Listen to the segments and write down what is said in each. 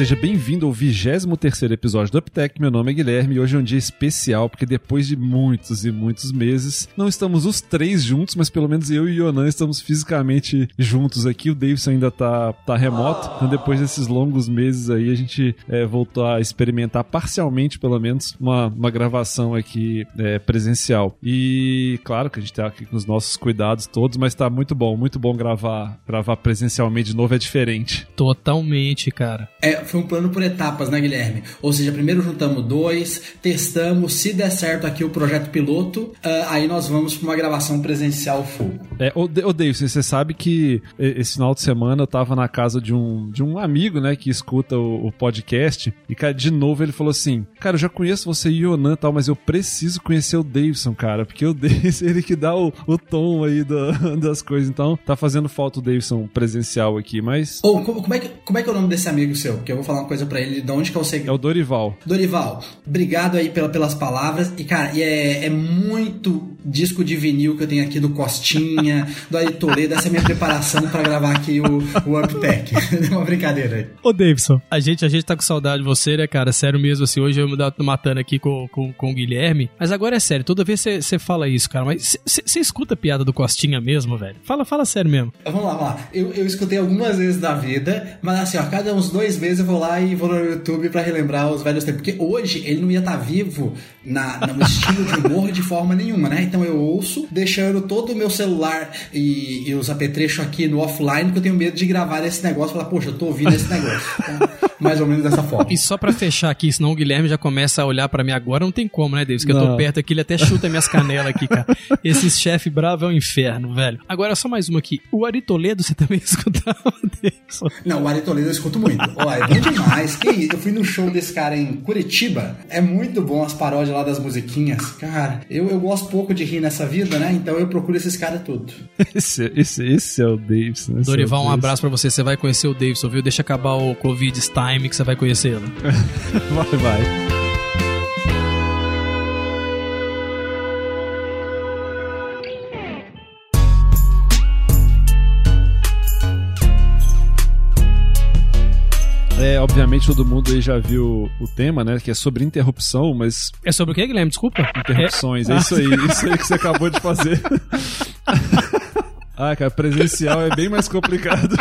seja bem-vindo ao 23 episódio do UpTech. Meu nome é Guilherme e hoje é um dia especial porque depois de muitos e muitos meses, não estamos os três juntos, mas pelo menos eu e o Yonan estamos fisicamente juntos aqui. O Davidson ainda tá, tá remoto, então depois desses longos meses aí, a gente é, voltou a experimentar parcialmente, pelo menos, uma, uma gravação aqui é, presencial. E claro que a gente tá aqui com os nossos cuidados todos, mas tá muito bom, muito bom gravar, gravar presencialmente de novo, é diferente. Totalmente, cara. É, foi um plano por etapas, né, Guilherme? Ou seja, primeiro juntamos dois, testamos, se der certo aqui o projeto piloto, uh, aí nós vamos para uma gravação presencial full. É, Davidson, você sabe que esse final de semana eu tava na casa de um, de um amigo, né, que escuta o, o podcast, e cara, de novo ele falou assim, cara, eu já conheço você e o Yonan e tal, mas eu preciso conhecer o Davidson, cara, porque o Davidson, ele que dá o, o tom aí do, das coisas, então tá fazendo falta o Davidson presencial aqui, mas... Ô, como, é que, como é que é o nome desse amigo seu? Porque eu vou falar uma coisa para ele de onde que eu sei. É o Dorival. Dorival, obrigado aí pela, pelas palavras. E, cara, é, é muito disco de vinil que eu tenho aqui do Costinha, do Ari Toledo, essa é a minha preparação para gravar aqui o, o Uptech. uma brincadeira aí. Ô, Davidson, a gente, a gente tá com saudade de você, né, cara? Sério mesmo, assim, hoje eu me tô matando aqui com, com, com o Guilherme. Mas agora é sério, toda vez você fala isso, cara. Mas você escuta a piada do Costinha mesmo, velho? Fala, fala sério mesmo. Vamos lá, vamos lá. Eu, eu escutei algumas vezes na vida, mas assim, ó, cada uns dois meses eu vou lá e vou no YouTube para relembrar os velhos tempos. Porque hoje ele não ia estar tá vivo na, no estilo de humor de forma nenhuma, né? Então eu ouço, deixando todo o meu celular e, e os apetrechos aqui no offline, porque eu tenho medo de gravar esse negócio e falar, poxa, eu tô ouvindo esse negócio. Então, mais ou menos dessa forma. E só para fechar aqui, senão o Guilherme já começa a olhar para mim agora, não tem como, né, Davis? Que não. eu tô perto aqui, ele até chuta minhas canelas aqui, cara. Esse chefe bravo é um inferno, velho. Agora, só mais uma aqui. O Ari Toledo, você também escutava, Davidson? Não, o Ari Toledo eu escuto muito. Ó, é bom demais. Que isso? Eu fui no show desse cara em Curitiba. É muito bom as paródias lá das musiquinhas. Cara, eu, eu gosto pouco de rir nessa vida, né? Então eu procuro esses caras tudo. Esse, esse, esse é o Davidson. Dorival, é um abraço para você. Você vai conhecer o Davidson, viu? Deixa acabar o Covid Time que você vai conhecê-lo. vai, vai. É, obviamente todo mundo aí já viu o tema, né? Que é sobre interrupção, mas. É sobre o que, Guilherme? Desculpa. Interrupções, é, é isso aí, isso aí que você acabou de fazer. ah, cara, presencial é bem mais complicado.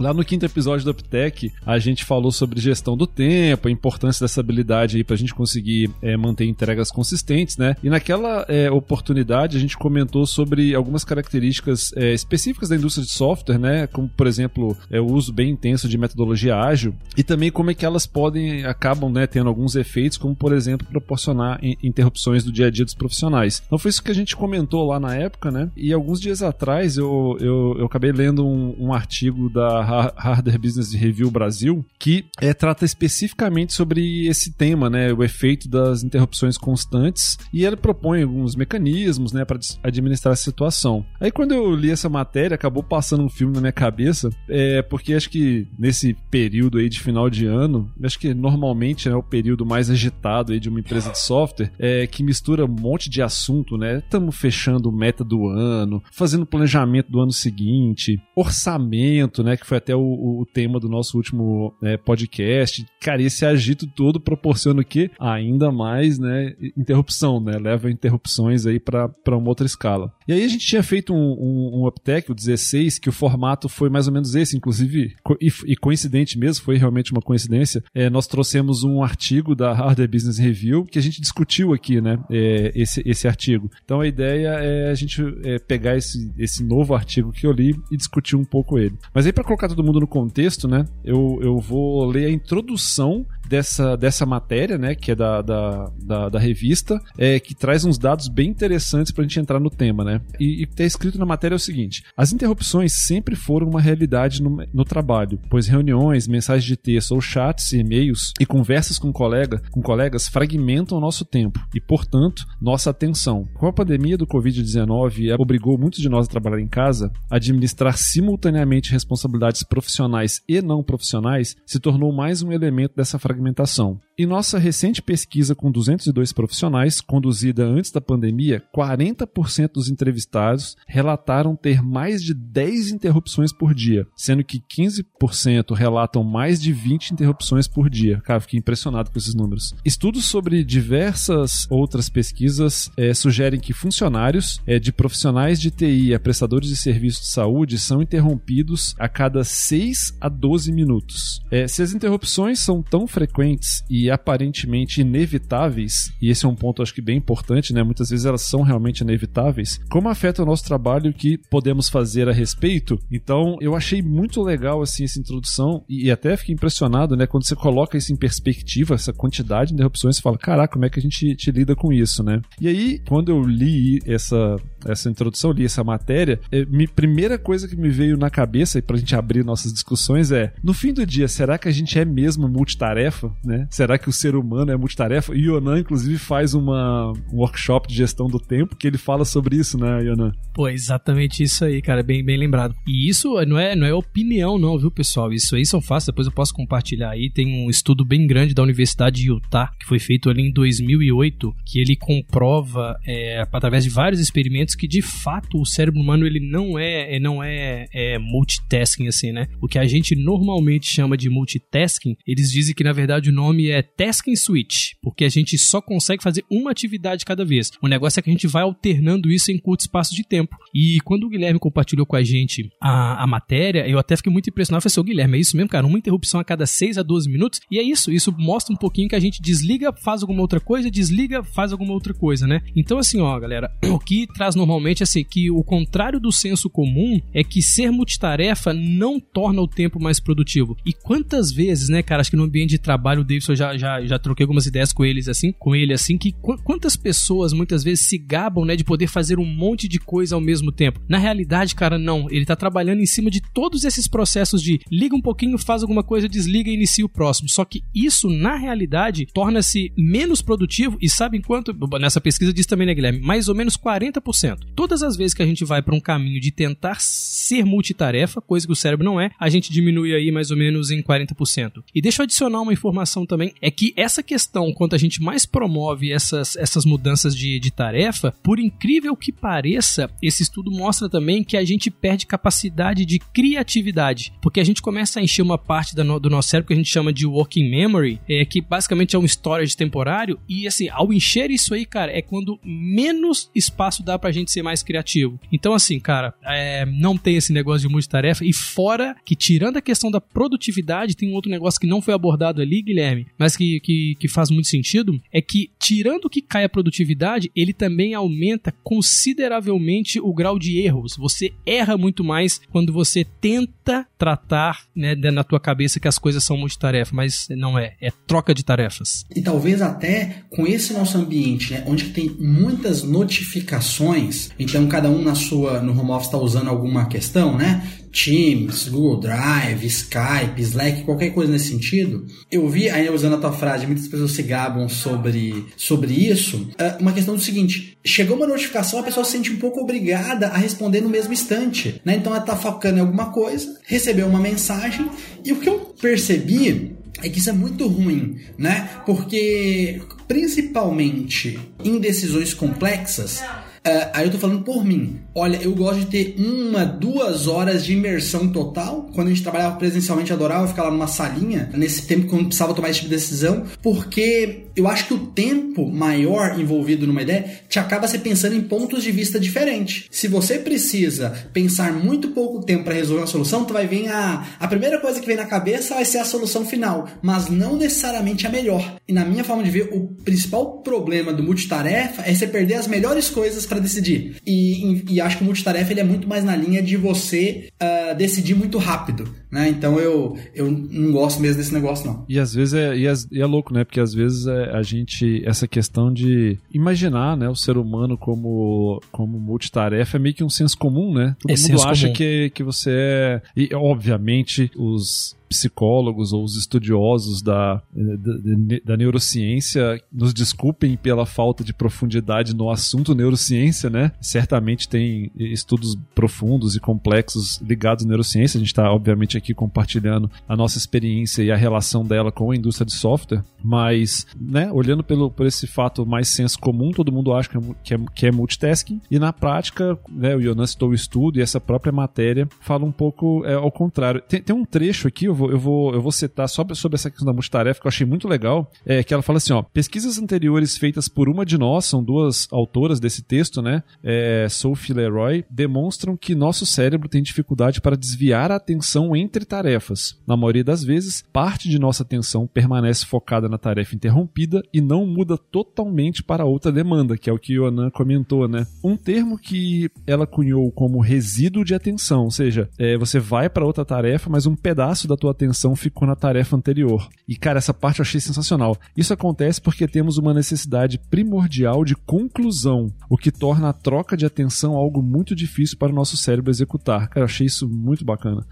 Lá no quinto episódio do UpTech, a gente falou sobre gestão do tempo, a importância dessa habilidade aí pra gente conseguir é, manter entregas consistentes, né? E naquela é, oportunidade a gente comentou sobre algumas características é, específicas da indústria de software, né? Como, por exemplo, o uso bem intenso de metodologia ágil e também como é que elas podem, acabam, né, tendo alguns efeitos, como, por exemplo, proporcionar interrupções do dia a dia dos profissionais. Então foi isso que a gente comentou lá na época, né? E alguns dias atrás eu, eu, eu acabei lendo um, um artigo da Harder Business Review Brasil, que é, trata especificamente sobre esse tema, né, o efeito das interrupções constantes, e ele propõe alguns mecanismos, né, para administrar essa situação. Aí quando eu li essa matéria, acabou passando um filme na minha cabeça, é, porque acho que nesse período aí de final de ano, acho que normalmente é o período mais agitado aí de uma empresa de software, é, que mistura um monte de assunto, né? Estamos fechando meta do ano, fazendo planejamento do ano seguinte, orçamento, né, que foi até o, o tema do nosso último né, podcast. Cara, esse agito todo proporciona o quê? Ainda mais, né, interrupção, né? Leva interrupções aí para uma outra escala. E aí a gente tinha feito um, um, um Uptech, o 16, que o formato foi mais ou menos esse, inclusive, e, e coincidente mesmo, foi realmente uma coincidência. É, nós trouxemos um artigo da Hardware Business Review que a gente discutiu aqui, né? É, esse, esse artigo. Então a ideia é a gente é, pegar esse, esse novo artigo que eu li e discutir um pouco ele. Mas aí, para colocar todo mundo no contexto, né? Eu, eu vou ler a introdução dessa, dessa matéria, né, que é da, da, da, da revista, é, que traz uns dados bem interessantes para a gente entrar no tema, né? E, está escrito na matéria é o seguinte: as interrupções sempre foram uma realidade no, no trabalho, pois reuniões, mensagens de texto ou chats, e-mails e conversas com, colega, com colegas fragmentam o nosso tempo e, portanto, nossa atenção. Com a pandemia do Covid-19 obrigou muitos de nós a trabalhar em casa, administrar simultaneamente responsabilidades profissionais e não profissionais se tornou mais um elemento dessa fragmentação fragmentação. Em nossa recente pesquisa com 202 profissionais, conduzida antes da pandemia, 40% dos entrevistados relataram ter mais de 10 interrupções por dia, sendo que 15% relatam mais de 20 interrupções por dia. Cara, fiquei impressionado com esses números. Estudos sobre diversas outras pesquisas é, sugerem que funcionários é, de profissionais de TI a prestadores de serviços de saúde são interrompidos a cada 6 a 12 minutos. É, se as interrupções são tão frequentes e aparentemente inevitáveis, e esse é um ponto acho que bem importante, né? Muitas vezes elas são realmente inevitáveis. Como afeta o nosso trabalho que podemos fazer a respeito? Então, eu achei muito legal assim essa introdução e, até fiquei impressionado, né, quando você coloca isso em perspectiva, essa quantidade de interrupções, você fala, caraca, como é que a gente te lida com isso, né? E aí, quando eu li essa essa introdução, li essa matéria, é, me, primeira coisa que me veio na cabeça e pra gente abrir nossas discussões é, no fim do dia, será que a gente é mesmo multitarefa, né? Será que o ser humano é multitarefa. E Yonan, inclusive, faz uma, um workshop de gestão do tempo que ele fala sobre isso, né, Yonan? Pô, exatamente isso aí, cara, bem, bem lembrado. E isso não é, não é opinião, não, viu, pessoal? Isso aí são fáceis, depois eu posso compartilhar aí. Tem um estudo bem grande da Universidade de Utah, que foi feito ali em 2008, que ele comprova, é, através de vários experimentos, que de fato o cérebro humano ele não é, não é, é multitasking, assim, né? O que a gente normalmente chama de multitasking, eles dizem que na verdade o nome é tasking switch, porque a gente só consegue fazer uma atividade cada vez. O negócio é que a gente vai alternando isso em curto espaço de tempo. E quando o Guilherme compartilhou com a gente a, a matéria, eu até fiquei muito impressionado. Falei assim, Guilherme, é isso mesmo, cara? Uma interrupção a cada 6 a 12 minutos? E é isso, isso mostra um pouquinho que a gente desliga, faz alguma outra coisa, desliga, faz alguma outra coisa, né? Então, assim, ó, galera, o que traz normalmente, assim, que o contrário do senso comum é que ser multitarefa não torna o tempo mais produtivo. E quantas vezes, né, cara, acho que no ambiente de trabalho o Davidson já, já já, troquei algumas ideias com eles assim, com ele assim, que qu quantas pessoas muitas vezes se gabam, né, de poder fazer um monte de coisa ao mesmo tempo. Na realidade, cara, não. Ele tá trabalhando em cima de todos esses processos de liga um pouquinho, faz alguma coisa, desliga e inicia o próximo. Só que isso, na realidade, torna-se menos produtivo e sabe enquanto nessa pesquisa diz também, né, Guilherme, mais ou menos 40%. Todas as vezes que a gente vai para um caminho de tentar ser multitarefa, coisa que o cérebro não é, a gente diminui aí mais ou menos em 40%. E deixa eu adicionar uma informação também, é que essa questão, quanto a gente mais promove essas, essas mudanças de, de tarefa, por incrível que pareça, esse estudo mostra também que a gente perde capacidade de criatividade, porque a gente começa a encher uma parte da do nosso cérebro que a gente chama de working memory, é, que basicamente é um storage temporário, e assim, ao encher isso aí, cara, é quando menos espaço dá pra gente ser mais criativo. Então, assim, cara, é, não tem esse negócio de multitarefa, e fora que, tirando a questão da produtividade, tem um outro negócio que não foi abordado ali, Guilherme, mas que que, que faz muito sentido é que, tirando que cai a produtividade, ele também aumenta consideravelmente o grau de erros. Você erra muito mais quando você tenta tratar né, na tua cabeça que as coisas são multitarefa, mas não é. É troca de tarefas. E talvez até com esse nosso ambiente, né, onde tem muitas notificações, então cada um na sua, no home office está usando alguma questão, né? Teams, Google Drive, Skype, Slack, qualquer coisa nesse sentido. Eu vi, aí usando a tua frase, muitas pessoas se gabam sobre, sobre isso. É, uma questão do seguinte: chegou uma notificação, a pessoa se sente um pouco obrigada a responder no mesmo instante. Né? Então ela está focando em alguma coisa, recebeu uma mensagem, e o que eu percebi é que isso é muito ruim, né? Porque principalmente em decisões complexas, Uh, aí eu tô falando por mim. Olha, eu gosto de ter uma, duas horas de imersão total. Quando a gente trabalhava presencialmente, adorava ficar lá numa salinha, nesse tempo que eu não precisava tomar esse tipo de decisão, porque eu acho que o tempo maior envolvido numa ideia te acaba se pensando em pontos de vista diferentes. Se você precisa pensar muito pouco tempo para resolver uma solução, tu vai vir a a primeira coisa que vem na cabeça vai ser a solução final, mas não necessariamente a melhor. E na minha forma de ver, o principal problema do multitarefa é você perder as melhores coisas para decidir. E, e, e, acho que o multitarefa ele é muito mais na linha de você uh, decidir muito rápido. Né? Então eu, eu não gosto mesmo desse negócio, não. E às vezes é, e é, e é louco, né? Porque às vezes é, a gente, essa questão de imaginar né, o ser humano como, como multitarefa é meio que um senso comum, né? Todo é mundo acha comum. que, que você é. E obviamente os psicólogos ou os estudiosos da, da, da, neurociência nos desculpem pela falta de profundidade no assunto neurociência, né? Certamente tem estudos profundos e complexos ligados à neurociência. A gente está, obviamente, aqui compartilhando a nossa experiência e a relação dela com a indústria de software, mas, né, olhando pelo, por esse fato mais senso comum, todo mundo acha que é, que é, que é multitasking, e na prática, né, o Jonas citou o estudo e essa própria matéria fala um pouco é, ao contrário. Tem, tem um trecho aqui, eu vou, eu vou, eu vou citar só sobre essa questão da multitarefa que eu achei muito legal, é que ela fala assim, ó, pesquisas anteriores feitas por uma de nós, são duas autoras desse texto, né, é, Sophie Leroy, demonstram que nosso cérebro tem dificuldade para desviar a atenção tarefas. Na maioria das vezes, parte de nossa atenção permanece focada na tarefa interrompida e não muda totalmente para outra demanda, que é o que o Anan comentou, né? Um termo que ela cunhou como resíduo de atenção, ou seja, é, você vai para outra tarefa, mas um pedaço da tua atenção ficou na tarefa anterior. E cara, essa parte eu achei sensacional. Isso acontece porque temos uma necessidade primordial de conclusão, o que torna a troca de atenção algo muito difícil para o nosso cérebro executar. Cara, eu achei isso muito bacana.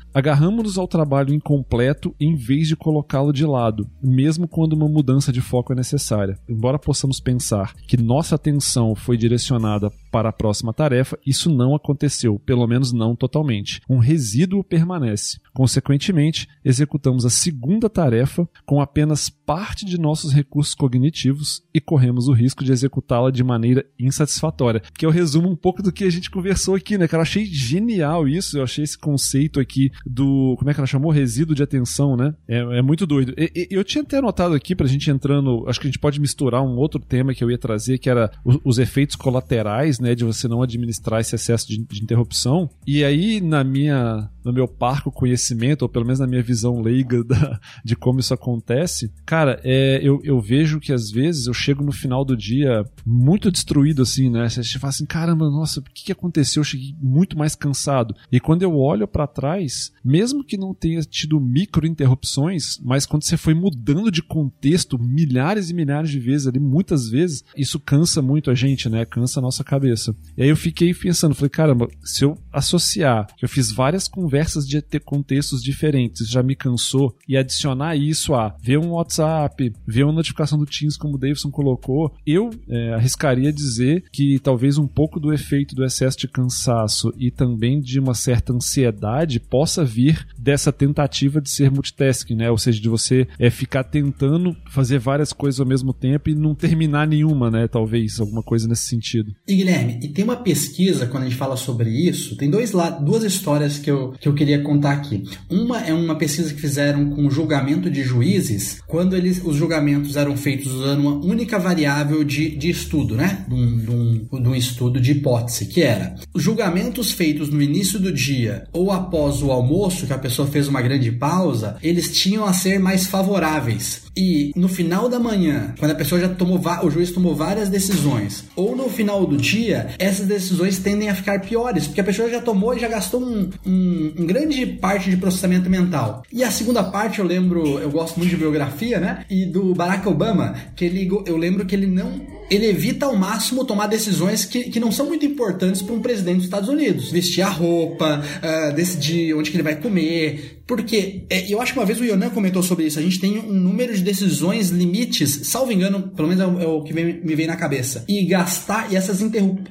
Ao trabalho incompleto em vez de colocá-lo de lado, mesmo quando uma mudança de foco é necessária. Embora possamos pensar que nossa atenção foi direcionada para a próxima tarefa, isso não aconteceu, pelo menos não totalmente. Um resíduo permanece. Consequentemente, executamos a segunda tarefa com apenas parte de nossos recursos cognitivos e corremos o risco de executá-la de maneira insatisfatória. Que eu resumo um pouco do que a gente conversou aqui, né? Cara, eu achei genial isso, eu achei esse conceito aqui do. Como é que ela chamou? Resíduo de atenção, né? É, é muito doido. E, eu tinha até anotado aqui pra gente entrando. Acho que a gente pode misturar um outro tema que eu ia trazer, que era os, os efeitos colaterais, né? De você não administrar esse excesso de, de interrupção. E aí, na minha no meu parco conhecimento, ou pelo menos na minha visão leiga da, de como isso acontece, cara, é, eu, eu vejo que às vezes eu chego no final do dia muito destruído, assim, né? Você fala assim, caramba, nossa, o que, que aconteceu? Eu cheguei muito mais cansado. E quando eu olho para trás, mesmo que não tenha tido micro interrupções, mas quando você foi mudando de contexto milhares e milhares de vezes ali, muitas vezes, isso cansa muito a gente, né? Cansa a nossa cabeça. E aí eu fiquei pensando, falei, caramba, se eu associar eu fiz várias conversas de ter contextos diferentes já me cansou e adicionar isso a ver um WhatsApp, ver uma notificação do Teams como o Davidson colocou, eu é, arriscaria dizer que talvez um pouco do efeito do excesso de cansaço e também de uma certa ansiedade possa vir dessa tentativa de ser multitasking, né? Ou seja, de você é, ficar tentando fazer várias coisas ao mesmo tempo e não terminar nenhuma, né? Talvez alguma coisa nesse sentido. E Guilherme, e tem uma pesquisa quando a gente fala sobre isso, tem dois duas histórias que eu, que eu queria contar aqui. Uma é uma pesquisa que fizeram com julgamento de juízes, quando eles, os julgamentos eram feitos usando uma única variável de, de estudo, né? De um, de, um, de um estudo de hipótese, que era os julgamentos feitos no início do dia ou após o almoço, que a pessoa fez uma grande pausa, eles tinham a ser mais favoráveis. E no final da manhã, quando a pessoa já tomou, o juiz tomou várias decisões, ou no final do dia, essas decisões tendem a ficar piores, porque a pessoa já tomou e já gastou um, um, um grande parte de processamento mental. E a segunda parte, eu lembro, eu gosto muito de biografia, né? E do Barack Obama, que ele, eu lembro que ele não ele evita ao máximo tomar decisões que, que não são muito importantes para um presidente dos Estados Unidos. Vestir a roupa, uh, decidir onde que ele vai comer. Porque é, eu acho que uma vez o Yonan comentou sobre isso. A gente tem um número de decisões limites, salvo engano, pelo menos é o, é o que vem, me vem na cabeça. E gastar, e essas,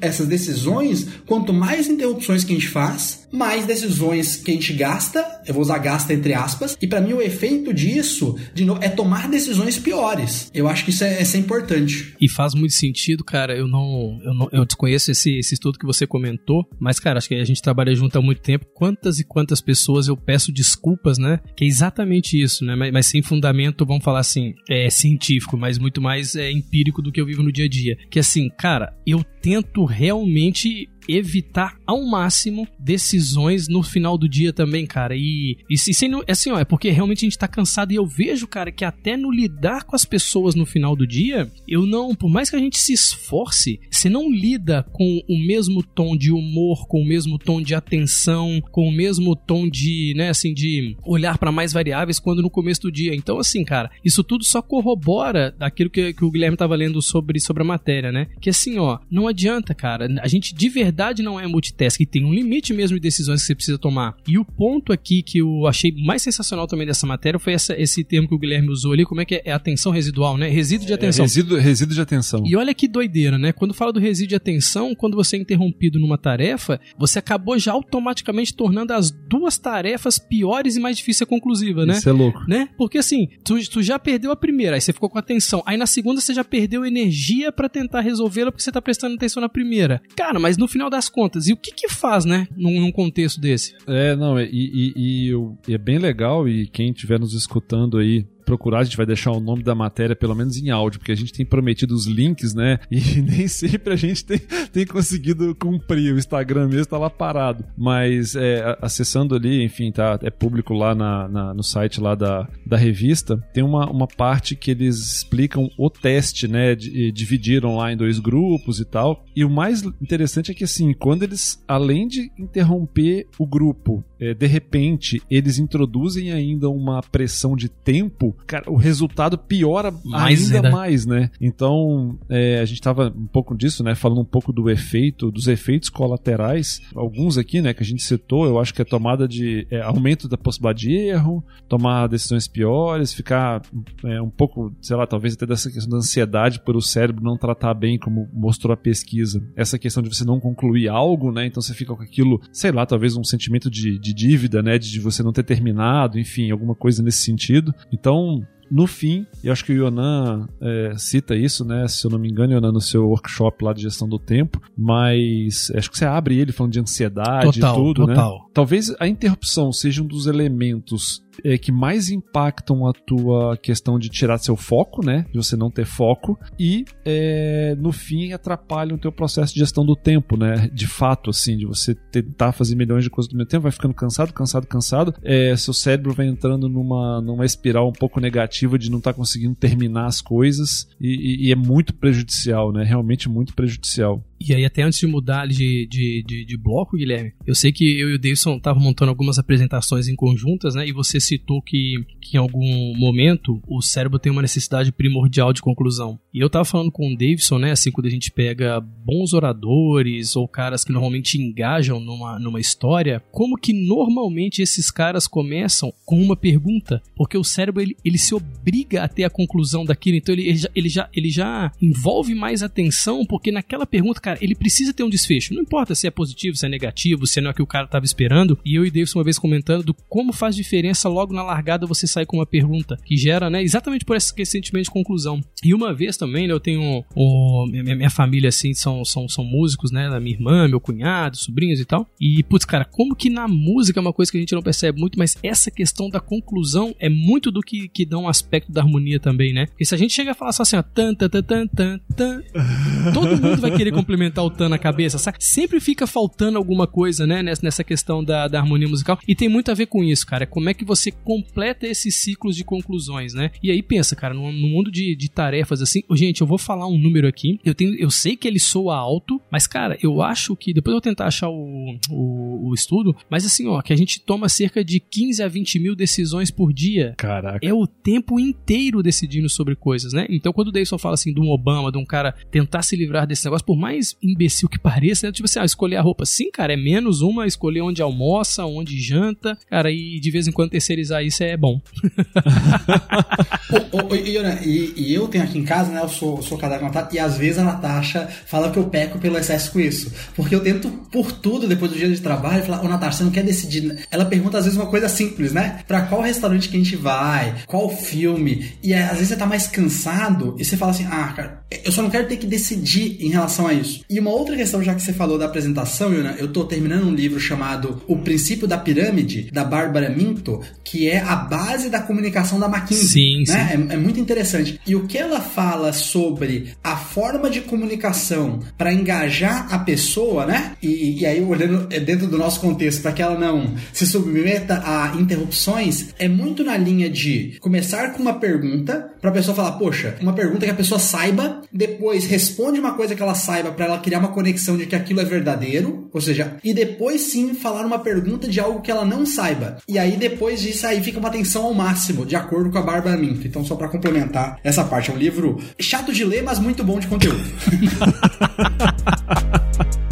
essas decisões, quanto mais interrupções que a gente faz, mais decisões que a gente gasta, eu vou usar gasta entre aspas, e para mim o efeito disso, de novo, é tomar decisões piores. Eu acho que isso é, isso é importante. E faz muito sentido, cara. Eu não, eu não, eu desconheço esse, esse estudo que você comentou, mas cara, acho que a gente trabalha junto há muito tempo. Quantas e quantas pessoas eu peço desculpas, né? Que é exatamente isso, né? Mas, mas sem fundamento, vamos falar assim, é científico, mas muito mais é empírico do que eu vivo no dia a dia. Que assim, cara, eu tento realmente evitar ao máximo decisões no final do dia também, cara. E, e sem, assim, ó, é porque realmente a gente tá cansado e eu vejo, cara, que até no lidar com as pessoas no final do dia, eu não, por mais que a gente se esforce, você não lida com o mesmo tom de humor, com o mesmo tom de atenção, com o mesmo tom de, né, assim, de olhar para mais variáveis quando no começo do dia. Então, assim, cara, isso tudo só corrobora daquilo que, que o Guilherme tava lendo sobre, sobre a matéria, né? Que assim, ó, não adianta, cara. A gente de verdade não é multitask, tem um limite mesmo de decisões que você precisa tomar. E o ponto aqui que eu achei mais sensacional também dessa matéria foi essa, esse termo que o Guilherme usou ali, como é que é? É atenção residual, né? Resíduo de é, atenção. É, resíduo, resíduo de atenção. E olha que doideira, né? Quando fala do resíduo de atenção, quando você é interrompido numa tarefa, você acabou já automaticamente tornando as duas tarefas piores e mais difíceis a conclusiva, né? Isso é louco. Né? Porque assim, tu, tu já perdeu a primeira, aí você ficou com atenção. Aí na segunda você já perdeu energia para tentar resolvê-la porque você tá prestando atenção na primeira. Cara, mas no final das contas, e o que que faz, né? Num, num contexto desse? É, não, e, e, e, e é bem legal e quem estiver nos escutando aí procurar, a gente vai deixar o nome da matéria, pelo menos em áudio, porque a gente tem prometido os links, né? E nem sempre a gente tem, tem conseguido cumprir. O Instagram mesmo tá lá parado. Mas é, acessando ali, enfim, tá, é público lá na, na, no site lá da, da revista, tem uma, uma parte que eles explicam o teste, né? D dividiram lá em dois grupos e tal. E o mais interessante é que, assim, quando eles, além de interromper o grupo, é, de repente, eles introduzem ainda uma pressão de tempo cara, o resultado piora mais ainda, mais, né? Então, é, a gente tava um pouco disso, né? Falando um pouco do efeito, dos efeitos colaterais. Alguns aqui, né, que a gente citou, eu acho que é tomada de é, aumento da possibilidade de erro, tomar decisões piores, ficar é, um pouco, sei lá, talvez até dessa questão da ansiedade por o cérebro não tratar bem, como mostrou a pesquisa. Essa questão de você não concluir algo, né? Então você fica com aquilo, sei lá, talvez um sentimento de, de dívida, né? De, de você não ter terminado, enfim, alguma coisa nesse sentido. Então, no fim, eu acho que o Yonan é, cita isso, né? Se eu não me engano, Yonan, no seu workshop lá de gestão do tempo, mas acho que você abre ele falando de ansiedade total, e tudo, total. né? Talvez a interrupção seja um dos elementos é, que mais impactam a tua questão de tirar seu foco, né? De você não ter foco. E é, no fim atrapalham o teu processo de gestão do tempo, né? De fato, assim, de você tentar fazer milhões de coisas do mesmo tempo, vai ficando cansado, cansado, cansado. É, seu cérebro vai entrando numa, numa espiral um pouco negativa de não estar tá conseguindo terminar as coisas. E, e, e é muito prejudicial, né? Realmente muito prejudicial. E aí, até antes de mudar de, de, de, de bloco, Guilherme, eu sei que eu e o Davidson estavam montando algumas apresentações em conjuntas, né? E você citou que, que em algum momento o cérebro tem uma necessidade primordial de conclusão. E eu tava falando com o Davidson, né? Assim, quando a gente pega bons oradores ou caras que normalmente engajam numa, numa história, como que normalmente esses caras começam com uma pergunta? Porque o cérebro, ele, ele se obriga a ter a conclusão daquilo, então ele, ele, já, ele, já, ele já envolve mais atenção, porque naquela pergunta, cara, ele precisa ter um desfecho. Não importa se é positivo, se é negativo, se não é o que o cara estava esperando. E eu e Davis uma vez comentando do como faz diferença logo na largada você sair com uma pergunta que gera, né, exatamente por esse sentimento de conclusão. E uma vez também, né, eu tenho o, minha, minha, família assim são, são, são músicos, né, minha irmã, meu cunhado, sobrinhos e tal. E putz, cara, como que na música é uma coisa que a gente não percebe muito, mas essa questão da conclusão é muito do que, que dá um aspecto da harmonia também, né? Porque se a gente chega a falar só assim, ó, tan, tan, tan, tan, tan todo mundo vai querer complementar complementar o Tan na cabeça, sabe? Sempre fica faltando alguma coisa, né, nessa questão da, da harmonia musical. E tem muito a ver com isso, cara. Como é que você completa esses ciclos de conclusões, né? E aí pensa, cara, no, mundo de, de tarefas assim, gente, eu vou falar um número aqui. Eu tenho, eu sei que ele soa alto, mas cara, eu acho que depois eu vou tentar achar o, o, o estudo, mas assim, ó, que a gente toma cerca de 15 a 20 mil decisões por dia. Caraca. É o tempo inteiro decidindo sobre coisas, né? Então quando o Davidson fala assim de um Obama, de um cara tentar se livrar desse negócio, por mais mais imbecil que pareça, né? Tipo assim, ah, escolher a roupa. Sim, cara, é menos uma, escolher onde almoça, onde janta, cara, e de vez em quando terceirizar isso é bom. ô, e, e, eu tenho aqui em casa, né? Eu sou, sou casado com a Natasha, e às vezes a Natasha fala que eu peco pelo excesso com isso. Porque eu tento, por tudo, depois do dia de trabalho, falar, ô Natasha, você não quer decidir? Ela pergunta às vezes uma coisa simples, né? Pra qual restaurante que a gente vai, qual filme, e às vezes você tá mais cansado, e você fala assim, ah, cara eu só não quero ter que decidir em relação a isso. E uma outra questão, já que você falou da apresentação, Yuna, eu tô terminando um livro chamado O Princípio da Pirâmide, da Bárbara Minto, que é a base da comunicação da McKinsey. Sim, né? sim. É, é muito interessante. E o que ela fala sobre a forma de comunicação para engajar a pessoa, né? E, e aí, olhando é, dentro do nosso contexto, para que ela não se submeta a interrupções, é muito na linha de começar com uma pergunta para a pessoa falar, poxa, uma pergunta que a pessoa saiba, depois responde uma coisa que ela saiba para ela criar uma conexão de que aquilo é verdadeiro, ou seja, e depois sim falar uma pergunta de algo que ela não saiba. E aí depois disso aí fica uma atenção ao máximo, de acordo com a Bárbara Minto. Então só para complementar essa parte, é um livro chato de ler, mas muito bom de conteúdo.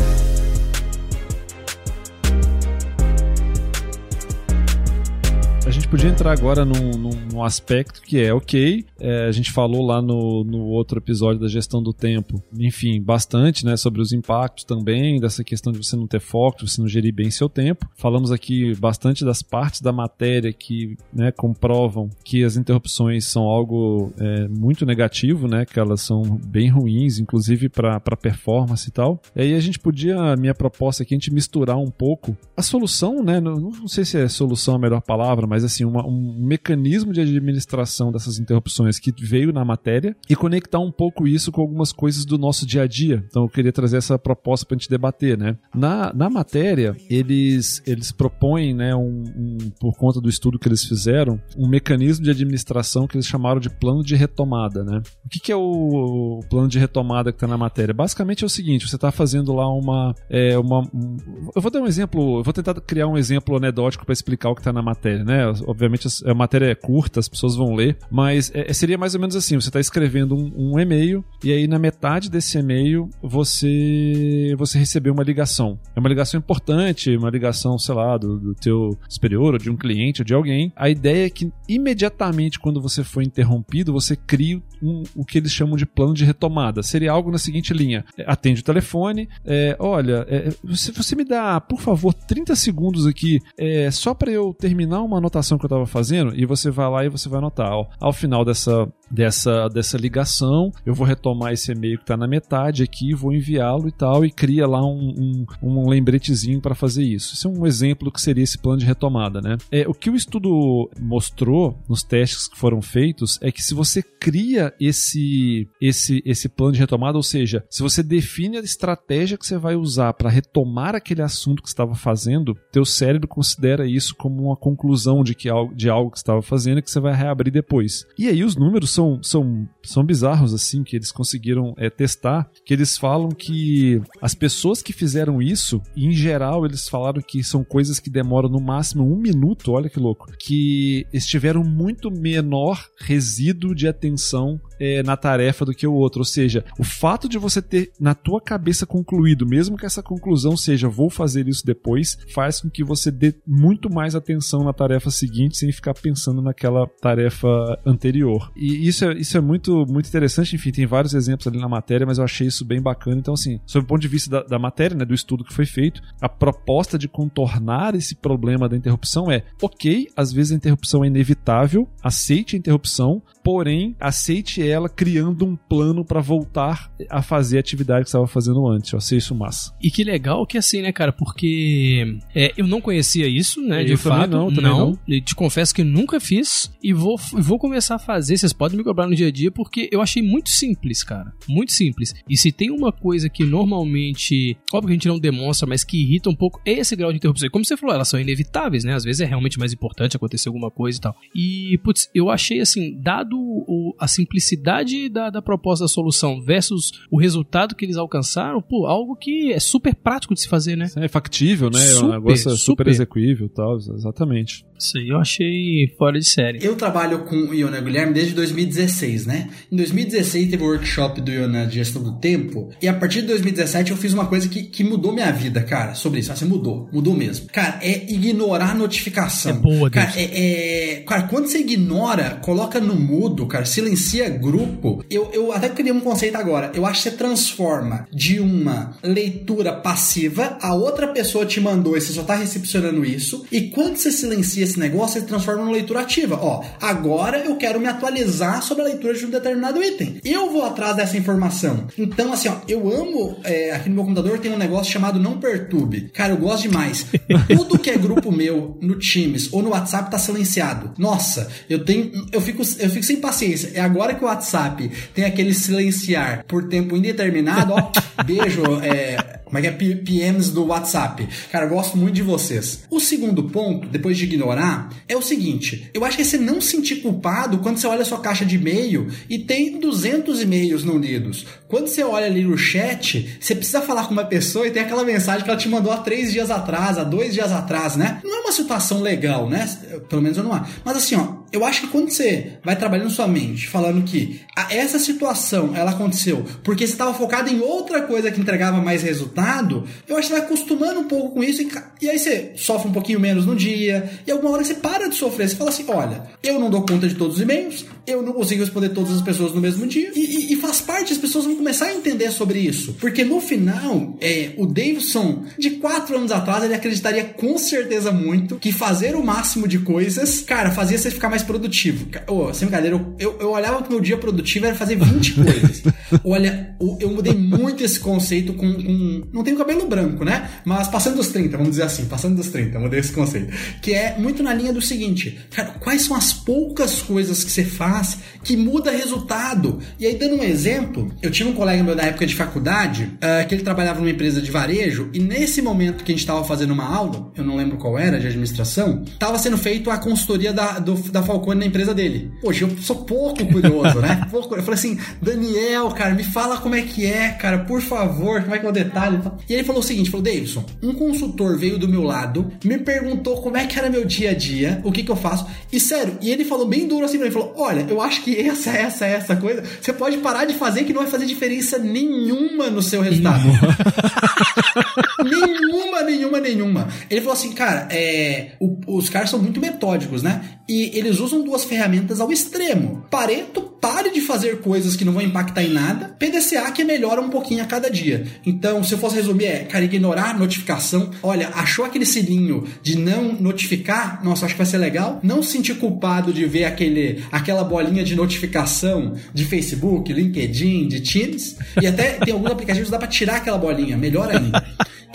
gente podia entrar agora num, num, num aspecto que é, ok, é, a gente falou lá no, no outro episódio da gestão do tempo, enfim, bastante, né, sobre os impactos também, dessa questão de você não ter foco, de você não gerir bem seu tempo. Falamos aqui bastante das partes da matéria que, né, comprovam que as interrupções são algo é, muito negativo, né, que elas são bem ruins, inclusive para performance e tal. E aí a gente podia, a minha proposta aqui, a gente misturar um pouco a solução, né, não, não sei se é solução a melhor palavra, mas assim, uma, um mecanismo de administração dessas interrupções que veio na matéria e conectar um pouco isso com algumas coisas do nosso dia a dia. Então eu queria trazer essa proposta para a gente debater, né? Na, na matéria, eles, eles propõem, né, um, um, por conta do estudo que eles fizeram, um mecanismo de administração que eles chamaram de plano de retomada, né? O que, que é o, o plano de retomada que está na matéria? Basicamente é o seguinte, você está fazendo lá uma... É, uma um, eu vou dar um exemplo, eu vou tentar criar um exemplo anedótico para explicar o que está na matéria, né? Obviamente a matéria é curta, as pessoas vão ler, mas é, seria mais ou menos assim: você está escrevendo um, um, e-mail e aí na metade desse e-mail você você recebeu uma ligação. É uma ligação importante, uma ligação, sei lá, do, do teu superior ou de um cliente ou de alguém. A ideia é que imediatamente quando você foi interrompido, você cria um, o que eles chamam de plano de retomada. Seria algo na seguinte linha: é, atende o telefone, é, olha, é, você, você me dá, por favor, 30 segundos aqui, é, só para eu terminar uma anotação que eu estava fazendo e você vai lá e você vai anotar. Ao, ao final dessa, dessa, dessa ligação, eu vou retomar esse e-mail que está na metade aqui, vou enviá-lo e tal, e cria lá um, um, um lembretezinho para fazer isso. Isso é um exemplo que seria esse plano de retomada, né? É, o que o estudo mostrou nos testes que foram feitos é que se você cria esse, esse, esse plano de retomada, ou seja, se você define a estratégia que você vai usar para retomar aquele assunto que estava fazendo, teu cérebro considera isso como uma conclusão de que de algo que estava fazendo que você vai reabrir depois. E aí os números são, são, são bizarros, assim, que eles conseguiram é, testar, que eles falam que as pessoas que fizeram isso, em geral, eles falaram que são coisas que demoram no máximo um minuto, olha que louco, que estiveram muito menor resíduo de atenção é, na tarefa do que o outro. Ou seja, o fato de você ter na tua cabeça concluído, mesmo que essa conclusão seja vou fazer isso depois, faz com que você dê muito mais atenção na tarefa seguinte sem ficar pensando naquela tarefa anterior. E isso é, isso é muito, muito interessante. Enfim, tem vários exemplos ali na matéria, mas eu achei isso bem bacana. Então, assim, sob o ponto de vista da, da matéria, né, do estudo que foi feito, a proposta de contornar esse problema da interrupção é: ok, às vezes a interrupção é inevitável, aceite a interrupção, porém, aceite ela criando um plano para voltar a fazer a atividade que estava fazendo antes. Eu achei isso massa. E que legal que assim, né, cara? Porque é, eu não conhecia isso, né? Eu de fato, não, não. não. Te confesso que nunca fiz e vou, vou começar a fazer. Vocês podem me cobrar no dia a dia porque eu achei muito simples, cara. Muito simples. E se tem uma coisa que normalmente, óbvio que a gente não demonstra, mas que irrita um pouco, é esse grau de interrupção. E como você falou, elas são inevitáveis, né? Às vezes é realmente mais importante acontecer alguma coisa e tal. E, putz, eu achei assim, dado o, a simplicidade da, da proposta da solução versus o resultado que eles alcançaram, pô, algo que é super prático de se fazer, né? É factível, né? Super, é um negócio super, super execuível e tal, exatamente. Isso aí eu achei fora de série. Eu trabalho com o Iona Guilherme desde 2016, né? Em 2016 teve o um workshop do Iona de gestão do tempo, e a partir de 2017 eu fiz uma coisa que, que mudou minha vida, cara, sobre isso. Assim, mudou, mudou mesmo. Cara, é ignorar a notificação. É boa, cara, é, é, cara, quando você ignora, coloca no mudo, cara, silencia grupo. Eu, eu até criei um conceito agora. Eu acho que você transforma de uma leitura passiva, a outra pessoa te mandou e você só tá recepcionando isso, e quando você silencia esse negócio, você transforma numa leitura ativa. Ó, agora eu quero me atualizar informar sobre a leitura de um determinado item. Eu vou atrás dessa informação. Então, assim, ó, eu amo. É, aqui no meu computador tem um negócio chamado Não Perturbe. Cara, eu gosto demais. Tudo que é grupo meu no Teams ou no WhatsApp tá silenciado. Nossa, eu tenho. Eu fico, eu fico sem paciência. É agora que o WhatsApp tem aquele silenciar por tempo indeterminado, ó. beijo, é, como é que é? PMs do WhatsApp. Cara, eu gosto muito de vocês. O segundo ponto, depois de ignorar, é o seguinte: eu acho que é você não se sentir culpado quando você olha a sua caixa de e-mail e tem 200 e-mails não lidos. Quando você olha ali no chat, você precisa falar com uma pessoa e tem aquela mensagem que ela te mandou há três dias atrás, há dois dias atrás, né? Não é uma situação legal, né? Pelo menos eu não acho. Mas assim, ó, eu acho que quando você vai trabalhando sua mente, falando que essa situação ela aconteceu porque você estava focado em outra coisa que entregava mais resultado, eu acho que você vai acostumando um pouco com isso e, e aí você sofre um pouquinho menos no dia e alguma hora você para de sofrer. Você fala assim: olha, eu não dou conta de todos os e-mails, eu não consigo responder todas as pessoas no mesmo dia e, e, e faz parte, as pessoas vão começar a entender sobre isso. Porque no final, é, o Davidson, de quatro anos atrás, ele acreditaria com certeza muito que fazer o máximo de coisas, cara, fazia você ficar mais produtivo. Oh, sem brincadeira, eu, eu, eu olhava que meu dia produtivo era fazer 20 coisas. Olha, eu mudei muito esse conceito com, com. Não tenho cabelo branco, né? Mas passando dos 30, vamos dizer assim, passando dos 30, mudei esse conceito. Que é muito na linha do seguinte, cara, quais são as poucas coisas que você faz que muda resultado? E aí, dando um exemplo, eu tinha um colega meu da época de faculdade uh, que ele trabalhava numa empresa de varejo e nesse momento que a gente estava fazendo uma aula, eu não lembro qual era, de administração, estava sendo feito a consultoria da, do, da Falcone na empresa dele. Hoje eu sou pouco curioso, né? Pouco, eu falei assim, Daniel, cara, me fala como é que é, cara, por favor, como é que é o detalhe? E ele falou o seguinte, falou, Davidson, um consultor veio do meu lado, me perguntou como é que era meu dia a dia, o que que eu faço, e sério, e ele falou bem duro assim pra mim, falou, olha, eu acho que essa, essa, essa coisa, você pode parar de fazer que não vai fazer diferença nenhuma no seu resultado. nenhuma, nenhuma, nenhuma. Ele falou assim, cara, é, o, os caras são muito metódicos, né? E eles usam duas ferramentas ao extremo. Pareto, pare de fazer coisas que não vão impactar em nada. PDCA, que melhora um pouquinho a cada dia. Então, se eu fosse resumir, é, cara, ignorar notificação. Olha, achou aquele sininho de não notificar? Nossa, acho que vai ser legal. Não se sentir culpado de ver aquele, aquela bolinha de notificação de Facebook, LinkedIn, de Teams. E até tem alguns aplicativos que dá para tirar aquela bolinha. Melhor ainda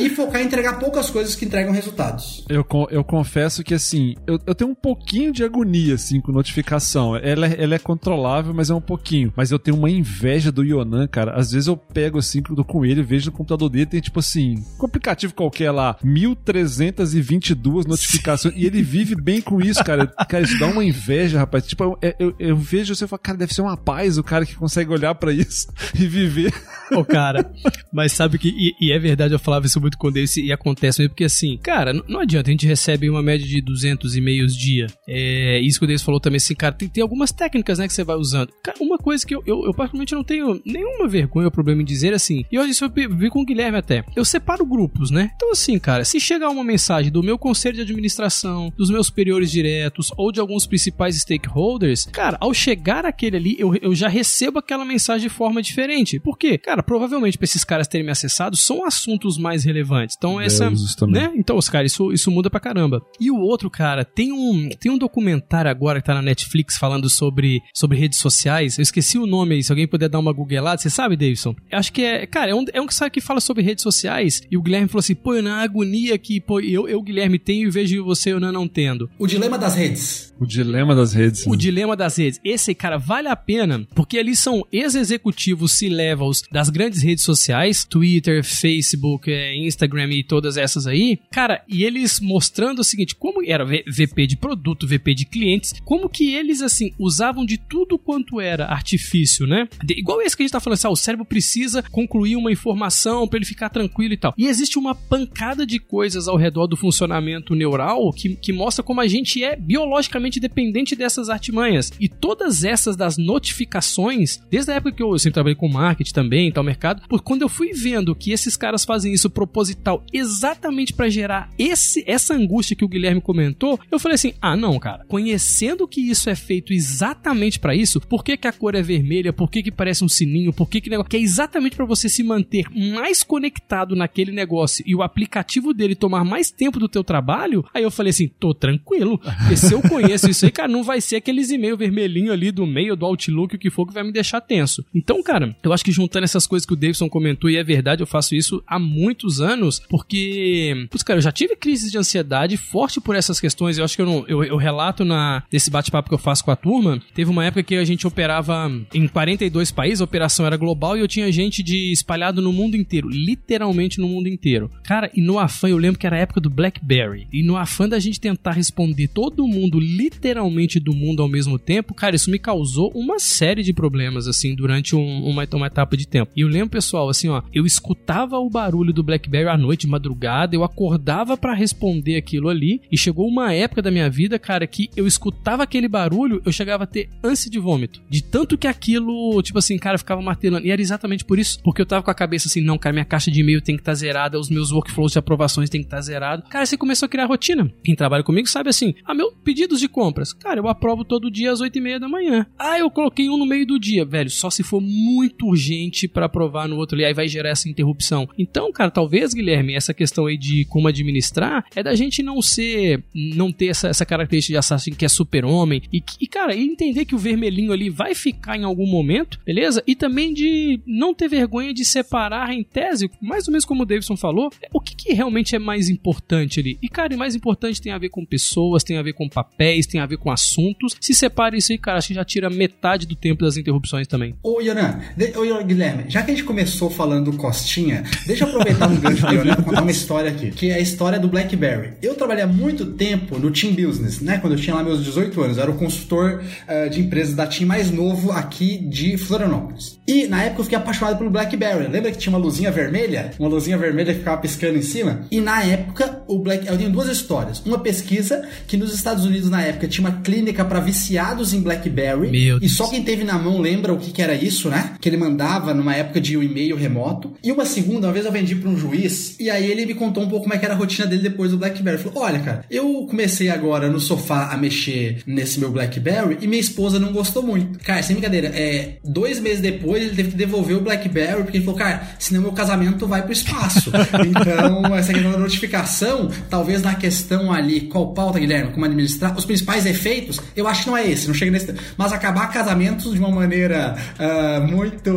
e focar em entregar poucas coisas que entregam resultados. Eu, eu confesso que, assim, eu, eu tenho um pouquinho de agonia, assim, com notificação. Ela, é, ela é controlável, mas é um pouquinho. Mas eu tenho uma inveja do Yonan, cara. Às vezes eu pego, assim, do com ele, vejo no computador dele, tem, tipo assim, um aplicativo qualquer lá, 1322 notificações, e ele vive bem com isso, cara. Cara, isso dá uma inveja, rapaz. Tipo, eu, eu, eu vejo você e falo, cara, deve ser uma paz o cara que consegue olhar para isso e viver. Ô, cara, mas sabe que, e, e, é verdade, eu falava isso muito com ele e acontece mesmo, porque assim, cara, não, adianta, a gente recebe uma média de 200 e-mails dia. É, isso que o Denis falou também, assim, cara, tem, tem algumas técnicas, né, que você vai usando. Cara, uma coisa que eu, eu, eu particularmente não tenho nenhuma vergonha ou problema em dizer, assim, e hoje isso eu vi com o Guilherme até, eu separo grupos, né? Então, assim, cara, se chegar uma mensagem do meu conselho de administração, dos meus superiores diretos ou de alguns principais stakeholders, cara, ao chegar aquele ali, eu, eu já recebo aquela mensagem de forma diferente. Por quê? Cara, provavelmente para esses caras terem me acessado, são assuntos mais relevantes. Então, essa. Né? Então, os caras, isso, isso muda pra caramba. E o outro, cara, tem um, tem um documentário agora que tá na Netflix falando sobre, sobre redes sociais. Eu esqueci o nome aí, se alguém puder dar uma googlada. Você sabe, Davidson? Eu acho que é. Cara, é um, é um que fala sobre redes sociais. E o Guilherme falou assim: pô, na agonia que pô, eu, eu, Guilherme, tenho e vejo você, eu não tendo. O dilema das redes. O dilema das redes. O né? dilema das redes. Esse, cara, vale a pena, porque ali são ex-executivos C-levels das grandes redes sociais, Twitter, Facebook, é, Instagram e todas essas aí. Cara, e eles mostrando o seguinte, como era VP de produto, VP de clientes, como que eles, assim, usavam de tudo quanto era artifício, né? De, igual esse que a gente tá falando assim, ah, o cérebro precisa concluir uma informação para ele ficar tranquilo e tal. E existe uma pancada de coisas ao redor do funcionamento neural que, que mostra como a gente é biologicamente dependente dessas artimanhas. E todas essas das notificações, desde a época que eu, sempre trabalhei com marketing também, tal mercado, por quando eu fui vendo que esses caras fazem isso pro, proposital exatamente para gerar esse essa angústia que o Guilherme comentou, eu falei assim: "Ah, não, cara. Conhecendo que isso é feito exatamente para isso, por que, que a cor é vermelha? Por que, que parece um sininho? Por que que negócio que é exatamente para você se manter mais conectado naquele negócio e o aplicativo dele tomar mais tempo do teu trabalho?" Aí eu falei assim: "Tô tranquilo, porque se eu conheço isso aí, cara, não vai ser aqueles e-mail vermelhinho ali do meio do Outlook o que for que vai me deixar tenso. Então, cara, eu acho que juntando essas coisas que o Davidson comentou e é verdade, eu faço isso há muitos anos, porque, putz, cara, eu já tive crise de ansiedade forte por essas questões. Eu acho que eu, não, eu, eu relato na, nesse bate-papo que eu faço com a turma. Teve uma época que a gente operava em 42 países, a operação era global e eu tinha gente de espalhado no mundo inteiro, literalmente no mundo inteiro. Cara, e no afã, eu lembro que era a época do Blackberry. E no afã da gente tentar responder todo mundo, literalmente do mundo ao mesmo tempo, cara, isso me causou uma série de problemas, assim, durante um, uma, uma etapa de tempo. E eu lembro, pessoal, assim, ó, eu escutava o barulho do BlackBerry à noite, de madrugada, eu acordava para responder aquilo ali, e chegou uma época da minha vida, cara, que eu escutava aquele barulho, eu chegava a ter ânsia de vômito. De tanto que aquilo, tipo assim, cara, ficava martelando. E era exatamente por isso, porque eu tava com a cabeça assim, não, cara, minha caixa de e-mail tem que estar tá zerada, os meus workflows de aprovações tem que estar tá zerado. Cara, você começou a criar rotina. Quem trabalha comigo sabe assim, ah, meu pedidos de compras, cara, eu aprovo todo dia às 8 e meia da manhã. Ah, eu coloquei um no meio do dia, velho, só se for muito urgente para aprovar no outro ali, aí vai gerar essa interrupção. Então, cara, talvez, Guilherme, essa questão aí de como administrar é da gente não ser, não ter essa, essa característica de assassino que é super-homem e, e, cara, entender que o vermelhinho ali vai ficar em algum momento, beleza? E também de não ter vergonha de separar em tese, mais ou menos como o Davidson falou, o que, que realmente é mais importante ali. E, cara, e mais importante tem a ver com pessoas, tem a ver com papéis, tem a ver com assuntos. Se separa isso aí, cara, acho que já tira metade do tempo das interrupções também. Ô, Yonan, de, ô, Guilherme, já que a gente começou falando Costinha, deixa eu aproveitar um Yonan pra contar uma história aqui, que é a história do BlackBerry. Eu trabalhei há muito tempo no Team Business, né? Quando eu tinha lá meus 18 anos, eu era o consultor uh, de empresas da Team mais novo aqui de Florianópolis. E na época eu fiquei apaixonado pelo BlackBerry. Lembra que tinha uma luzinha vermelha? Uma luzinha vermelha que ficava piscando em cima? E na época, o Black... eu tenho duas histórias. Uma pesquisa que nos Estados Unidos, na época, tinha uma clínica para viciados em BlackBerry. Meu e só quem teve na mão lembra o que, que era isso, né? Que ele mandava numa época de um e-mail remoto. E uma segunda, uma vez eu vendi para um juiz, e aí ele me contou um pouco como é que era a rotina dele depois do BlackBerry. Ele falou: Olha, cara, eu comecei agora no sofá a mexer nesse meu BlackBerry e minha esposa não gostou muito. Cara, sem brincadeira, é, dois meses depois ele teve que devolver o BlackBerry, porque ele falou, cara, senão meu casamento vai pro espaço. então, essa questão da notificação, talvez na questão ali, qual pauta, Guilherme, como administrar, os principais efeitos, eu acho que não é esse, não chega nesse. Mas acabar casamentos de uma maneira uh, muito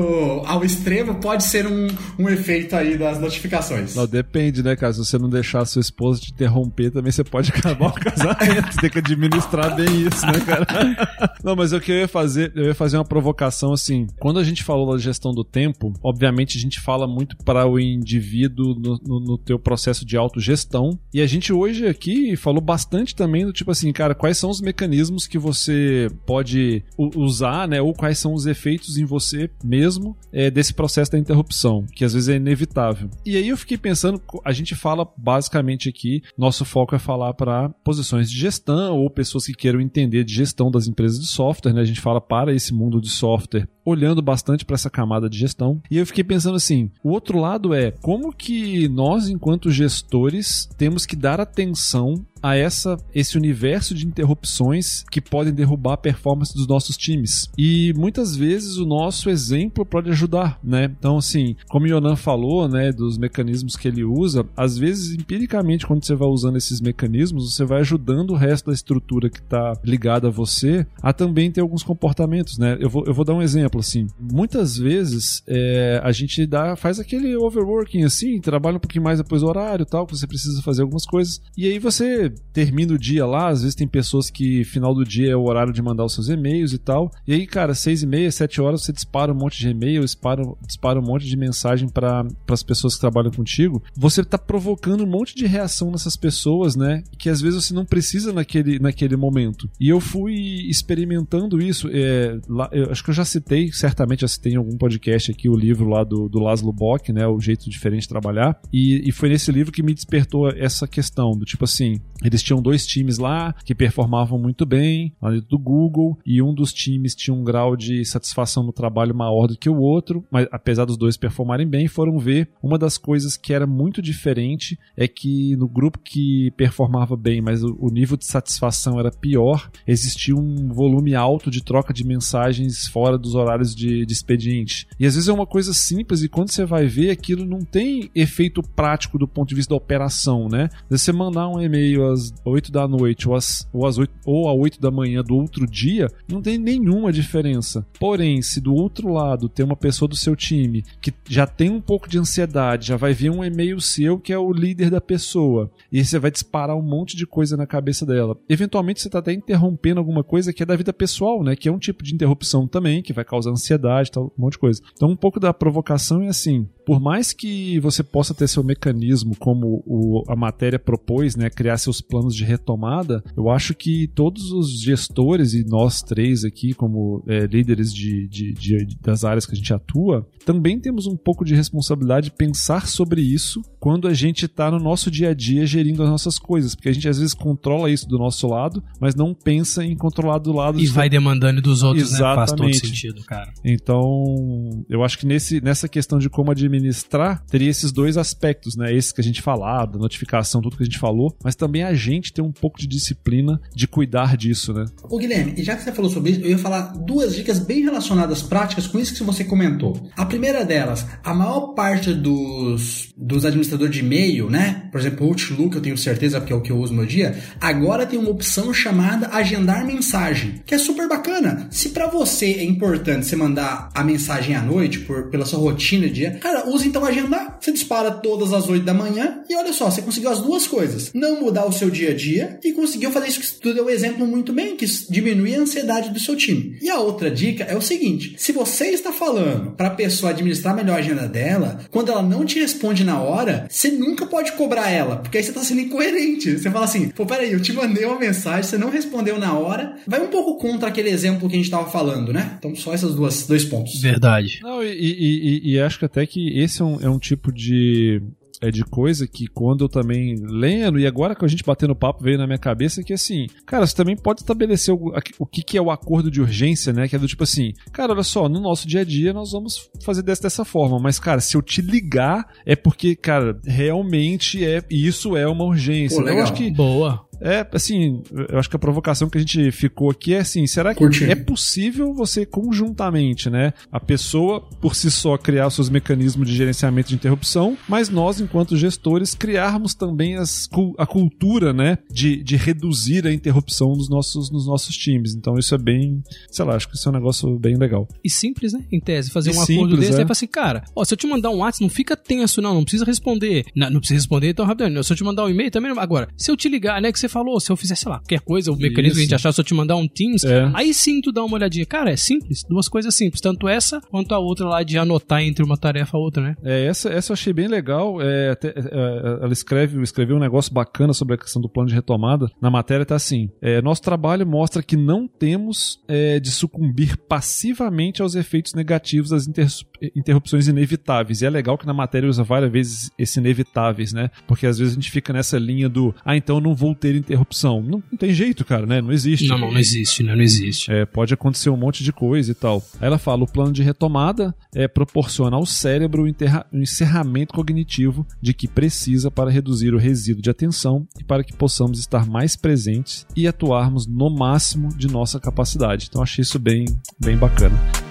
ao extremo pode ser um, um efeito aí das notificações. Não, depende, né, cara? Se você não deixar a sua esposa te interromper, também você pode acabar o casamento. Tem que administrar bem isso, né, cara? Não, mas o que eu ia fazer, eu ia fazer uma provocação assim. Quando a gente falou da gestão do tempo, obviamente a gente fala muito para o indivíduo no, no, no teu processo de autogestão. E a gente hoje aqui falou bastante também do tipo assim, cara, quais são os mecanismos que você pode usar, né? Ou quais são os efeitos em você mesmo é, desse processo da interrupção, que às vezes é inevitável. E aí eu fiquei pensando, a gente fala basicamente aqui, nosso foco é falar para posições de gestão ou pessoas que queiram entender de gestão das empresas de software, né? A gente fala para esse mundo de software olhando bastante para essa camada de gestão. E eu fiquei pensando assim: o outro lado é como que nós, enquanto gestores, temos que dar atenção a essa esse universo de interrupções que podem derrubar a performance dos nossos times. E muitas vezes o nosso exemplo pode ajudar, né? Então, assim, como o Yonan falou, né, dos mecanismos que ele usa, às vezes, empiricamente, quando você vai usando esses mecanismos, você vai ajudando o resto da estrutura que está ligada a você a também ter alguns comportamentos, né? Eu vou, eu vou dar um exemplo, assim. Muitas vezes é, a gente dá, faz aquele overworking, assim, trabalha um pouquinho mais depois do horário tal, que você precisa fazer algumas coisas, e aí você termina o dia lá, às vezes tem pessoas que final do dia é o horário de mandar os seus e-mails e tal. E aí, cara, seis e meia, sete horas, você dispara um monte de e-mail, dispara, dispara um monte de mensagem para as pessoas que trabalham contigo. Você tá provocando um monte de reação nessas pessoas, né? Que às vezes você não precisa naquele, naquele momento. E eu fui experimentando isso. É, lá, eu acho que eu já citei, certamente já citei em algum podcast aqui o livro lá do, do Laszlo Bock, né? O jeito diferente de trabalhar. E, e foi nesse livro que me despertou essa questão do tipo assim, Eles tinham dois times lá que performavam muito bem, lá dentro do Google, e um dos times tinha um grau de satisfação no trabalho maior do que o outro, mas apesar dos dois performarem bem, foram ver uma das coisas que era muito diferente é que no grupo que performava bem, mas o, nível de satisfação era pior, existia um volume alto de troca de mensagens fora dos horários de, de expediente. E às vezes é uma coisa simples e quando você vai ver aquilo não tem efeito prático do ponto de vista da operação, né? Você mandar um e-mail às 8 da noite ou às, ou às 8, ou às 8 da manhã do outro dia, não tem nenhuma diferença. Porém, se do outro lado tem uma pessoa do seu time que já tem um pouco de ansiedade, já vai ver um e-mail seu que é o líder da pessoa, e você vai disparar um monte de coisa na cabeça dela. Eventualmente você está até interrompendo alguma coisa que é da vida pessoal, né? Que é um tipo de interrupção também, que vai causar ansiedade, tal, um monte de coisa. Então, um pouco da provocação é assim: por mais que você possa ter seu mecanismo, como o, a matéria propôs, né, criar seus planos de retomada, eu acho que todos os gestores e nós três aqui, como é, líderes de, de, de, das áreas que a gente atua, também temos um pouco de responsabilidade de pensar sobre isso quando a gente está no nosso dia a dia gerindo as nossas coisas, porque a gente às vezes controla isso do nosso lado, mas não pensa em controlar do lado e vai demandando dos outros, Exatamente. né? Faz todo sentido, cara. Então, eu acho que nesse, nessa questão de como administrar teria esses dois aspectos, né? Esse que a gente falou, da notificação, tudo que a gente falou, mas também a gente tem um pouco de disciplina de cuidar disso, né? Ô Guilherme, e já que você falou sobre isso, eu ia falar duas dicas bem relacionadas práticas com isso que você comentou. A primeira delas, a maior parte dos, dos administradores de e-mail, né? Por exemplo, o Outlook, eu tenho certeza que é o que eu uso no meu dia, agora tem uma opção chamada agendar mensagem, que é super bacana. Se para você é importante você mandar a mensagem à noite por, pela sua rotina de dia, cara, use então agendar. Você dispara todas as 8 da manhã e olha só, você conseguiu as duas coisas. Não mudar o seu dia a dia e conseguiu fazer isso que tu deu o exemplo muito bem, que diminui a ansiedade do seu time. E a outra dica é o seguinte: se você está falando para a pessoa administrar melhor a agenda dela, quando ela não te responde na hora, você nunca pode cobrar ela, porque aí você está sendo incoerente. Você fala assim, pô, peraí, eu te mandei uma mensagem, você não respondeu na hora. Vai um pouco contra aquele exemplo que a gente estava falando, né? Então, só esses dois pontos. Verdade. Não, e, e, e, e acho que até que esse é um, é um tipo de é de coisa que quando eu também lendo, e agora que a gente batendo papo veio na minha cabeça que assim, cara, você também pode estabelecer o, o que, que é o acordo de urgência, né? Que é do tipo assim, cara, olha só, no nosso dia a dia nós vamos fazer dessa, dessa forma, mas cara, se eu te ligar é porque, cara, realmente é isso é uma urgência. Pô, eu acho que boa. É, assim, eu acho que a provocação que a gente ficou aqui é assim: será que Curti. é possível você conjuntamente, né? A pessoa por si só criar seus mecanismos de gerenciamento de interrupção, mas nós, enquanto gestores, criarmos também as, a cultura, né? De, de reduzir a interrupção nos nossos, nos nossos times. Então isso é bem, sei lá, acho que isso é um negócio bem legal. E simples, né? Em tese, fazer e um simples, acordo desse, é. aí fala assim, cara, ó, se eu te mandar um WhatsApp, não fica tenso, não, não precisa responder. Não, não precisa responder tão rapidamente. Se eu te mandar um e-mail também, agora, se eu te ligar, né, que você falou, se eu fizer, sei lá, qualquer coisa, o mecanismo Isso. que a gente achar, se eu te mandar um Teams, é. aí sim tu dá uma olhadinha. Cara, é simples, duas coisas simples, tanto essa quanto a outra lá de anotar entre uma tarefa e outra, né? É, essa, essa eu achei bem legal. É, até, é, ela escreve, escreveu um negócio bacana sobre a questão do plano de retomada. Na matéria tá assim: é, nosso trabalho mostra que não temos é, de sucumbir passivamente aos efeitos negativos das inter, interrupções inevitáveis. E é legal que na matéria usa várias vezes esse inevitáveis, né? Porque às vezes a gente fica nessa linha do, ah, então eu não vou ter interrupção. Não, não tem jeito, cara, né? Não existe. Não, não, não existe, né? Não existe. É, pode acontecer um monte de coisa e tal. Aí ela fala, o plano de retomada é proporciona ao cérebro o, encerramento cognitivo de que precisa para reduzir o resíduo de atenção e para que possamos estar mais presentes e atuarmos no máximo de nossa capacidade. Então achei isso bem, bem bacana.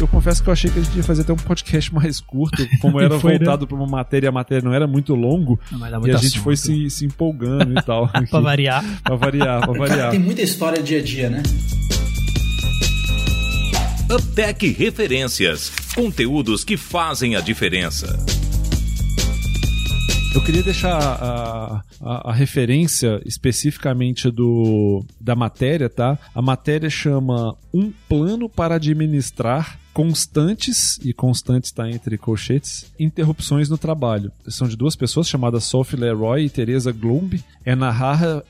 Eu confesso que eu achei que a gente ia fazer até um podcast mais curto, como era foi, né? voltado né? para uma matéria, a matéria não era muito longo, não, e a gente assunto. foi se, se empolgando e tal. pra variar. Pra variar, pra variar. Cara, tem muita história dia a dia, né? Uptech Referências. Conteúdos que fazem a diferença. Eu queria deixar a, a, a, referência especificamente do, da matéria, tá? A matéria chama Um Plano para Administrar constantes, e constantes está entre colchetes, interrupções no trabalho. São de duas pessoas chamadas Sophie Leroy e Teresa Glumb. É na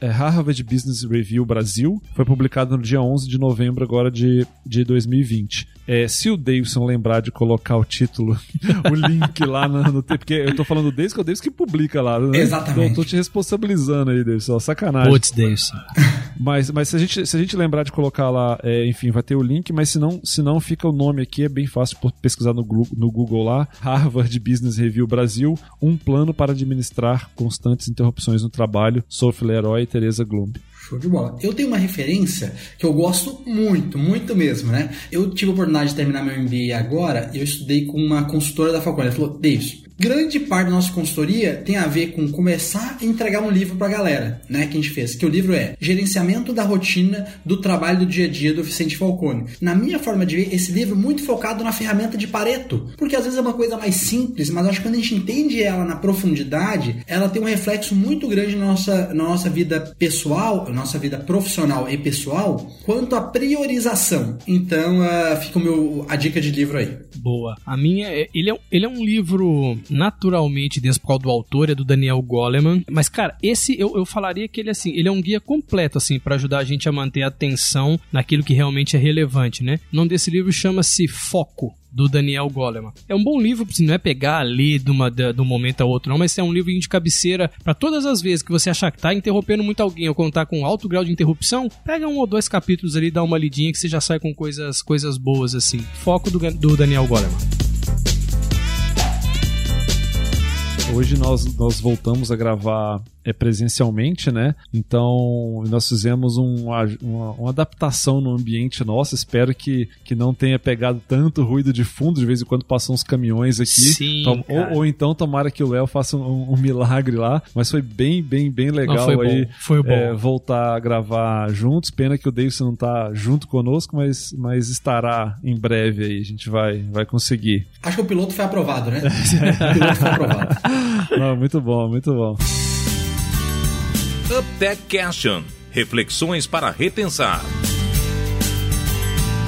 é Harvard Business Review Brasil. Foi publicado no dia 11 de novembro agora de, de 2020. É, se o Davidson lembrar de colocar o título, o link lá no, no porque eu tô falando desde que é o Davidson que publica lá, né? Exatamente. Então eu tô te responsabilizando aí, Davidson, sacanagem. Putz, Davidson. Mas, mas se, a gente, se a gente lembrar de colocar lá, é, enfim, vai ter o link, mas se não, se não fica o nome aqui, é bem fácil por pesquisar no, no Google lá, Harvard Business Review Brasil, um plano para administrar constantes interrupções no trabalho, Sophie Leroy e Teresa Glumb. Show de bola. Eu tenho uma referência que eu gosto muito, muito mesmo, né? Eu tive a oportunidade de terminar meu MBA agora e eu estudei com uma consultora da faculdade. Ela falou, Davis, grande parte da nossa consultoria tem a ver com começar a entregar um livro para a galera, né? Que a gente fez. Que o livro é Gerenciamento da Rotina do Trabalho do Dia a Dia do Vicente Falcone. Na minha forma de ver, esse livro é muito focado na ferramenta de Pareto, porque às vezes é uma coisa mais simples, mas acho que quando a gente entende ela na profundidade, ela tem um reflexo muito grande na nossa, na nossa vida pessoal, nossa vida profissional e pessoal, quanto à priorização. Então, uh, fica o meu, a dica de livro aí. Boa. A minha, é, ele é, ele é um livro naturalmente desse qual do autor, é do Daniel Goleman. Mas, cara, esse eu, eu falaria que ele, assim, ele é um guia completo, assim, para ajudar a gente a manter a atenção naquilo que realmente é relevante, né? O nome desse livro chama-se Foco do Daniel Goleman. É um bom livro, não é pegar ali de, uma, de, de um momento a outro, não, mas é um livro de cabeceira para todas as vezes que você achar que tá interrompendo muito alguém ou contar com alto grau de interrupção, pega um ou dois capítulos ali, dá uma lidinha que você já sai com coisas, coisas boas assim. Foco do, do Daniel Goleman. Hoje nós, nós voltamos a gravar é, presencialmente, né? Então nós fizemos um, uma, uma, adaptação no ambiente nosso. Espero que, que não tenha pegado tanto ruído de fundo. De vez em quando passam uns caminhões aqui. Sim, Tom, ou, ou, então tomara que o Léo faça um, um, milagre lá. Mas foi bem, bem, bem legal não, foi aí bom. Foi bom. É, voltar a gravar juntos. Pena que o Davidson não tá junto conosco, mas, mas estará em breve aí. A gente vai, vai conseguir. Acho que o piloto foi aprovado, né? o piloto foi aprovado. Não, muito bom, muito bom. UpTech Question. Reflexões para repensar.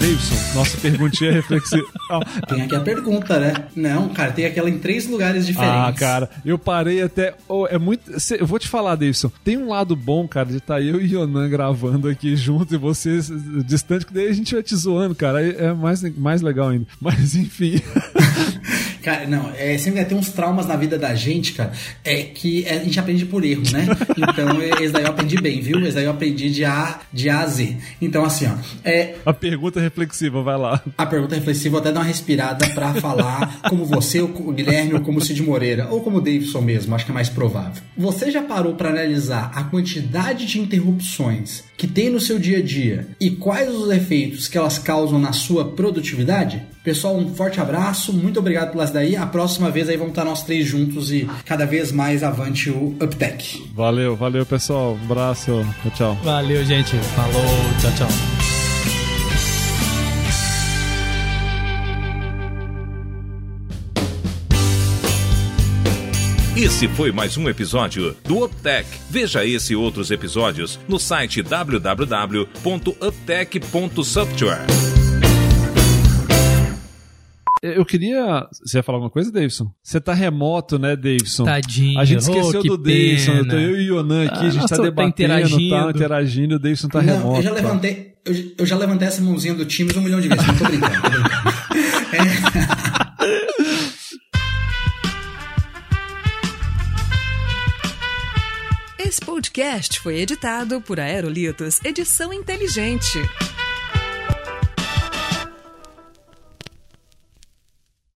Davidson, nossa perguntinha é reflexiva. tem aqui a pergunta, né? Não, cara, tem aquela em três lugares diferentes. Ah, cara, eu parei até. Oh, é muito. Eu vou te falar, Davidson. Tem um lado bom, cara, de estar tá eu e Yonan gravando aqui junto e vocês distante, que daí a gente vai te zoando, cara. É mais, mais legal ainda. Mas enfim. Cara, não, é, sempre vai ter uns traumas na vida da gente, cara, é que a gente aprende por erro, né? Então, esse daí eu aprendi bem, viu? Esse daí eu aprendi de A, de a, a Z. Então, assim, ó. É, a pergunta reflexiva, vai lá. A pergunta reflexiva, vou até dar uma respirada para falar como você, o Guilherme, ou como o Cid Moreira, ou como o Davidson mesmo, acho que é mais provável. Você já parou para analisar a quantidade de interrupções que tem no seu dia a dia e quais os efeitos que elas causam na sua produtividade? Pessoal, um forte abraço, muito obrigado pelas daí. A próxima vez aí vamos estar nós três juntos e cada vez mais avante o UpTech. Valeu, valeu pessoal. Um abraço. Tchau, tchau. Valeu, gente. Falou, tchau, tchau. Esse foi mais um episódio do UpTech. Veja esse e outros episódios no site www.uptech.software. Eu queria. Você ia falar alguma coisa, Davidson? Você tá remoto, né, Davidson? Tadinho. A gente esqueceu oh, do Davidson. Eu tô eu e o Yonan aqui, ah, a gente tá debatendo, tá interagindo. tá interagindo, o Davidson tá Não, remoto. Eu já levantei, eu, eu, já levantei essa mãozinha do Teams um milhão de vezes, não tô brincando, tô brincando. é. Esse podcast foi editado por Aerolitos Edição Inteligente.